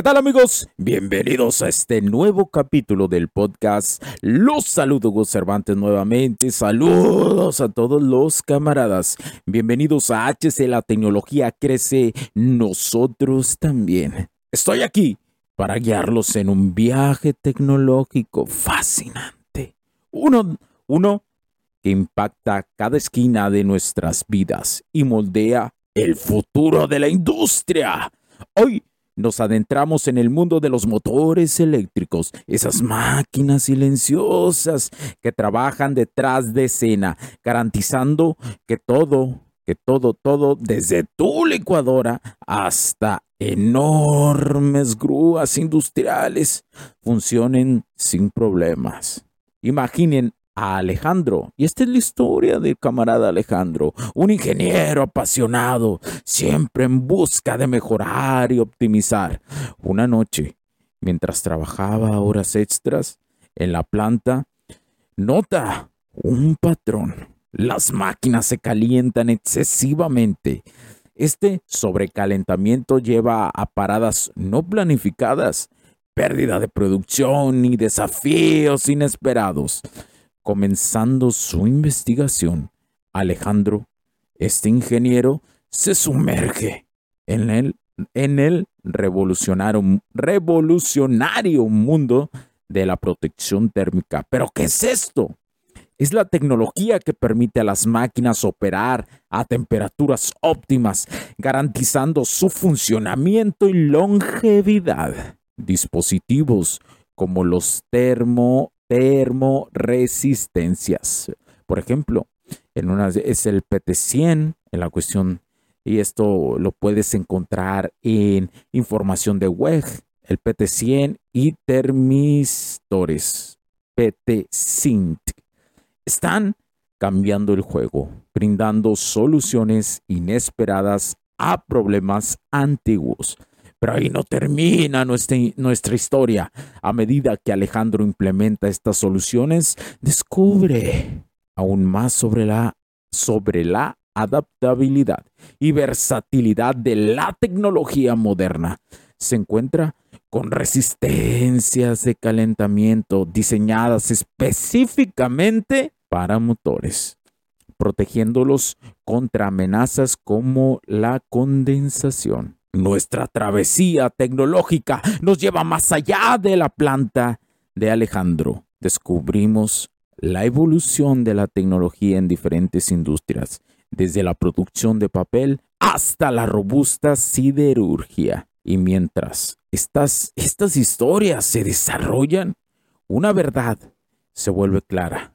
¿Qué tal amigos? Bienvenidos a este nuevo capítulo del podcast. Los saludo Gus Cervantes nuevamente. Saludos a todos los camaradas. Bienvenidos a HC La Tecnología Crece. Nosotros también. Estoy aquí para guiarlos en un viaje tecnológico fascinante. Uno, uno que impacta cada esquina de nuestras vidas y moldea el futuro de la industria. Hoy nos adentramos en el mundo de los motores eléctricos, esas máquinas silenciosas que trabajan detrás de escena, garantizando que todo, que todo, todo, desde tu licuadora hasta enormes grúas industriales, funcionen sin problemas. Imaginen a Alejandro. Y esta es la historia del camarada Alejandro, un ingeniero apasionado, siempre en busca de mejorar y optimizar. Una noche, mientras trabajaba horas extras en la planta, nota un patrón. Las máquinas se calientan excesivamente. Este sobrecalentamiento lleva a paradas no planificadas, pérdida de producción y desafíos inesperados. Comenzando su investigación, Alejandro, este ingeniero, se sumerge en el, en el revolucionario, revolucionario mundo de la protección térmica. ¿Pero qué es esto? Es la tecnología que permite a las máquinas operar a temperaturas óptimas, garantizando su funcionamiento y longevidad. Dispositivos como los termo termoresistencias. Por ejemplo, en una es el PT100 en la cuestión y esto lo puedes encontrar en información de web, el PT100 y termistores PT-Synth. Están cambiando el juego, brindando soluciones inesperadas a problemas antiguos. Pero ahí no termina nuestra, historia. A medida que Alejandro implementa estas soluciones, descubre aún más sobre la adaptabilidad y versatilidad de la tecnología moderna. Se encuentra con resistencias de calentamiento diseñadas específicamente para motores, protegiéndolos contra amenazas como la condensación. Nuestra travesía tecnológica nos lleva más allá de la planta de Alejandro. Descubrimos la evolución de la tecnología en diferentes industrias, desde la producción de papel hasta la robusta siderurgia. Y mientras estas, estas historias se desarrollan, una verdad se vuelve clara.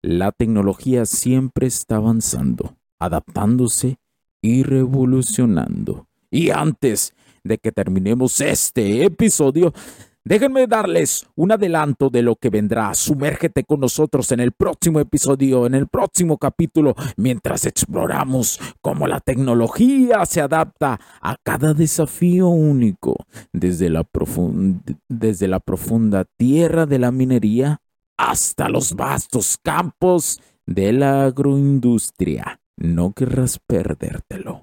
La tecnología siempre está avanzando, adaptándose y revolucionando. Y antes de que terminemos este episodio, déjenme darles un adelanto de lo que vendrá. Sumérgete con nosotros en el próximo episodio, en el próximo capítulo, mientras exploramos cómo la tecnología se adapta a cada desafío único, desde la, desde la profunda tierra de la minería hasta los vastos campos de la agroindustria. No querrás perdértelo.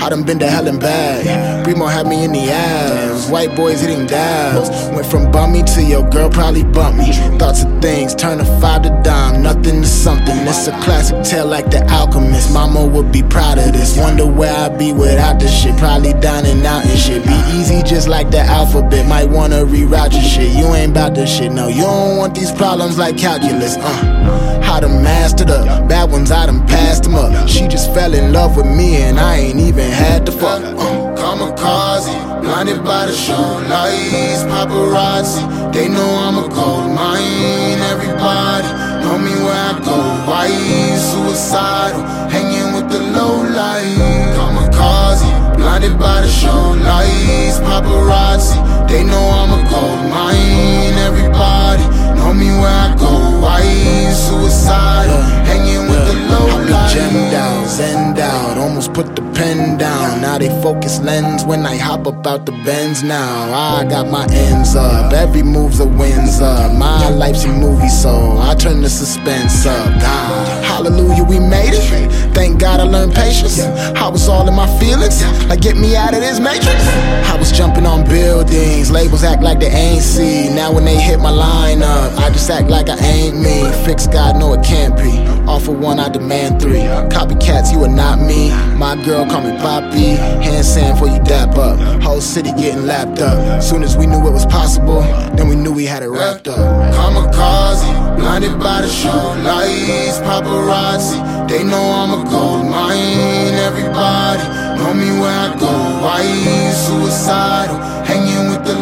I done been to hell and back. Remo had me in the ass. White boys hitting dabs. Went from bummy to your girl probably bump me. Thoughts of things, turn a five to dime, nothing to something. It's a classic tale like the alchemist. Mama would be proud of this. Wonder where I'd be without this shit. Probably dining out and shit. Be easy just like the alphabet. Might wanna reroute your shit. You ain't about this shit, no. You don't want these problems like calculus, uh. How to master the bad ones, I done passed them up. She just fell in love with me and I ain't even to fuck. Uh, kamikaze, blinded by the show lights, paparazzi. They know I'm a gold mine. Everybody know me where I go. Why suicidal, hanging with the low light. Kamikaze, blinded by the show lights, paparazzi. They know focus lens when I hop up out the bends now. I got my ends up, every move's a wins up. My life's a movie, so I turn the suspense up. God, hallelujah, we made it. Thank God I learned patience. I was all in my feelings, like get me out of this matrix. I was jumping on buildings, labels act like they ain't see. Now when they hit my lineup, I just act like I ain't me. Fix God, no it can't be. Offer one, I demand three. Copycats, you are not me. My girl call me Poppy. Hand sand for you dap up. Whole city getting lapped up. Soon as we knew it was possible, then we knew we had it wrapped up. Kamikaze, blinded by the show lights, paparazzi. They know I'm a gold mine. Everybody know me where I go. Why suicidal, hanging with the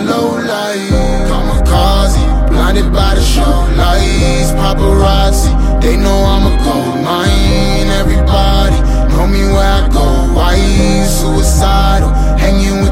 They know I'm a gold mine. Everybody know me where I go. Why suicidal, hanging with